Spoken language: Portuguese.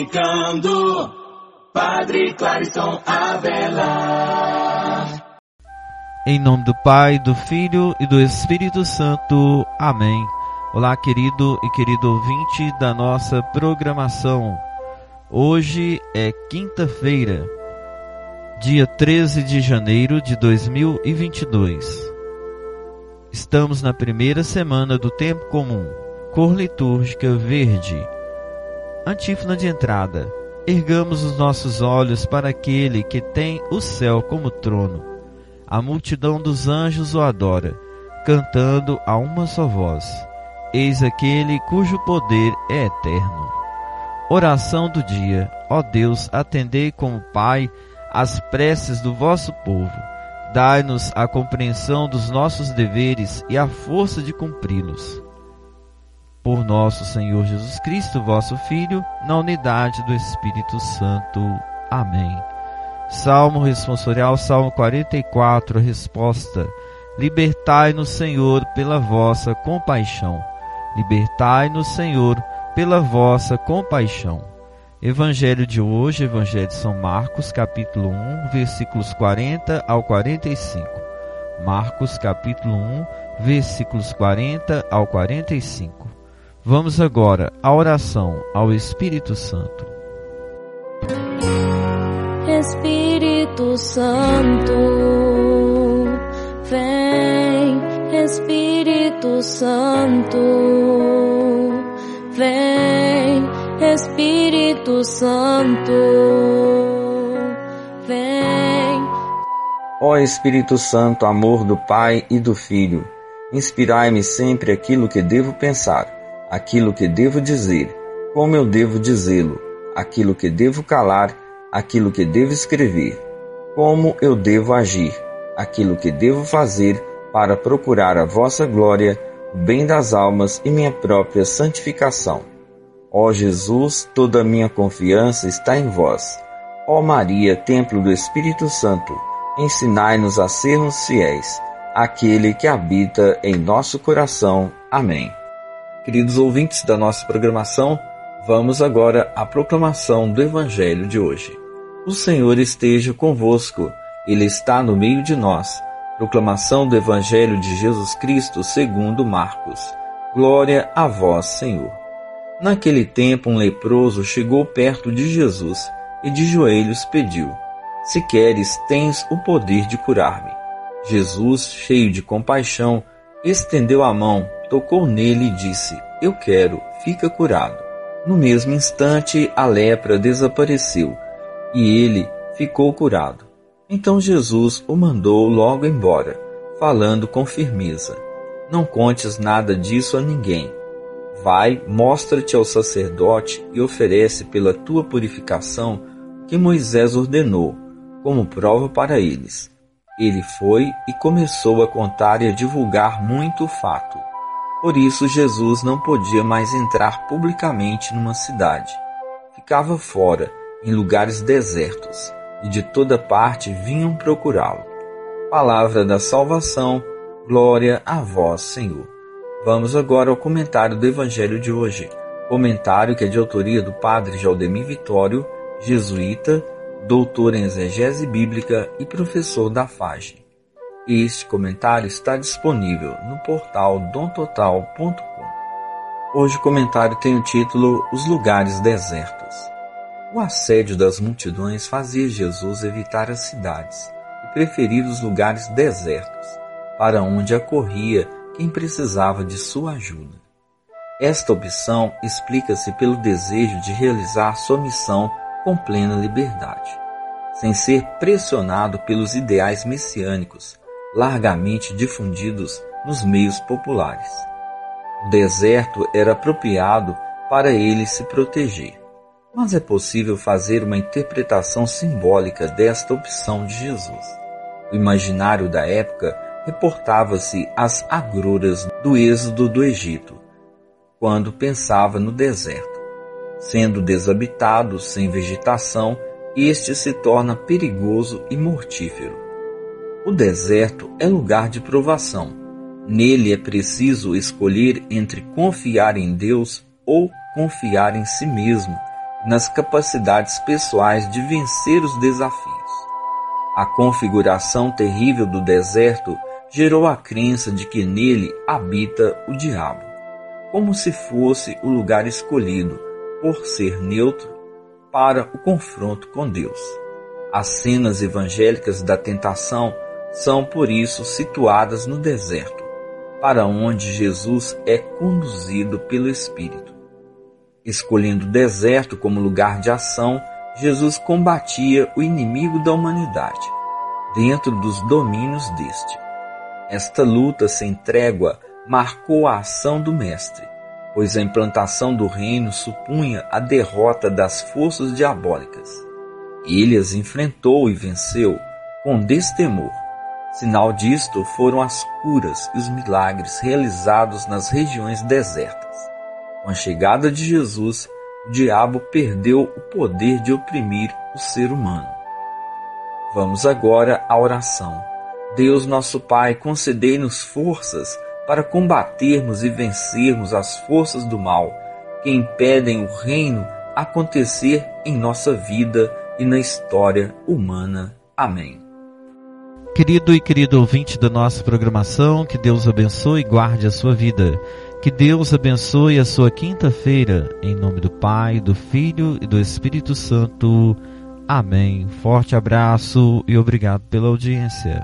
comunicando, Padre Clarison Avelar. Em nome do Pai, do Filho e do Espírito Santo. Amém. Olá, querido e querido ouvinte da nossa programação. Hoje é quinta-feira, dia 13 de janeiro de 2022. Estamos na primeira semana do tempo comum, cor litúrgica verde. Antífona de entrada. Ergamos os nossos olhos para aquele que tem o céu como trono. A multidão dos anjos o adora, cantando a uma só voz. Eis aquele cujo poder é eterno. Oração do dia. Ó Deus, atendei como Pai as preces do vosso povo Dai-nos a compreensão dos nossos deveres e a força de cumpri-los. Por nosso Senhor Jesus Cristo, vosso Filho, na unidade do Espírito Santo. Amém. Salmo responsorial, Salmo 44, resposta. Libertai-nos, Senhor, pela vossa compaixão. Libertai-nos, Senhor, pela vossa compaixão. Evangelho de hoje, Evangelho de São Marcos, capítulo 1, versículos 40 ao 45. Marcos, capítulo 1, versículos 40 ao 45. Vamos agora à oração ao Espírito Santo. Espírito Santo, vem, Espírito Santo, vem Espírito Santo, vem. Ó Espírito Santo, amor do Pai e do Filho, inspirai-me sempre aquilo que devo pensar, aquilo que devo dizer, como eu devo dizê-lo, aquilo que devo calar, aquilo que devo escrever, como eu devo agir, aquilo que devo fazer para procurar a vossa glória, o bem das almas e minha própria santificação. Ó Jesus, toda minha confiança está em vós. Ó Maria, templo do Espírito Santo, ensinai-nos a sermos fiéis àquele que habita em nosso coração. Amém. Queridos ouvintes da nossa programação, vamos agora à proclamação do Evangelho de hoje. O Senhor esteja convosco, Ele está no meio de nós. Proclamação do Evangelho de Jesus Cristo segundo Marcos. Glória a vós, Senhor. Naquele tempo, um leproso chegou perto de Jesus e de joelhos pediu: Se queres, tens o poder de curar-me. Jesus, cheio de compaixão, estendeu a mão, tocou nele e disse: Eu quero, fica curado. No mesmo instante, a lepra desapareceu e ele ficou curado. Então Jesus o mandou logo embora, falando com firmeza: Não contes nada disso a ninguém Vai, mostra-te ao sacerdote e oferece pela tua purificação que Moisés ordenou, como prova para eles. Ele foi e começou a contar e a divulgar muito o fato. Por isso Jesus não podia mais entrar publicamente numa cidade. Ficava fora, em lugares desertos, e de toda parte vinham procurá-lo. Palavra da salvação, glória a vós, Senhor. Vamos agora ao comentário do Evangelho de hoje. Comentário que é de autoria do Padre Jaldemir Vitório, jesuíta, doutor em exegese bíblica e professor da FAGE. Este comentário está disponível no portal domtotal.com. Hoje o comentário tem o título Os Lugares Desertos. O assédio das multidões fazia Jesus evitar as cidades e preferir os lugares desertos, para onde acorria quem precisava de sua ajuda. Esta opção explica-se pelo desejo de realizar sua missão com plena liberdade, sem ser pressionado pelos ideais messiânicos largamente difundidos nos meios populares. O deserto era apropriado para ele se proteger, mas é possível fazer uma interpretação simbólica desta opção de Jesus. O imaginário da época reportava-se às agruras do êxodo do Egito, quando pensava no deserto. Sendo desabitado, sem vegetação, este se torna perigoso e mortífero. O deserto é lugar de provação. Nele é preciso escolher entre confiar em Deus ou confiar em si mesmo nas capacidades pessoais de vencer os desafios. A configuração terrível do deserto gerou a crença de que nele habita o diabo, como se fosse o lugar escolhido, por ser neutro, para o confronto com Deus. As cenas evangélicas da tentação são, por isso, situadas no deserto, para onde Jesus é conduzido pelo Espírito. Escolhendo o deserto como lugar de ação, Jesus combatia o inimigo da humanidade, dentro dos domínios deste. Esta luta sem trégua marcou a ação do Mestre, pois a implantação do reino supunha a derrota das forças diabólicas. Ele as enfrentou e venceu com destemor. Sinal disto foram as curas e os milagres realizados nas regiões desertas. Com a chegada de Jesus, o diabo perdeu o poder de oprimir o ser humano. Vamos agora à oração. Deus nosso Pai, concedei-nos forças para combatermos e vencermos as forças do mal que impedem o reino acontecer em nossa vida e na história humana. Amém. Querido e querido ouvinte da nossa programação, que Deus abençoe e guarde a sua vida. Que Deus abençoe a sua quinta-feira, em nome do Pai, do Filho e do Espírito Santo. Amém. Forte abraço e obrigado pela audiência.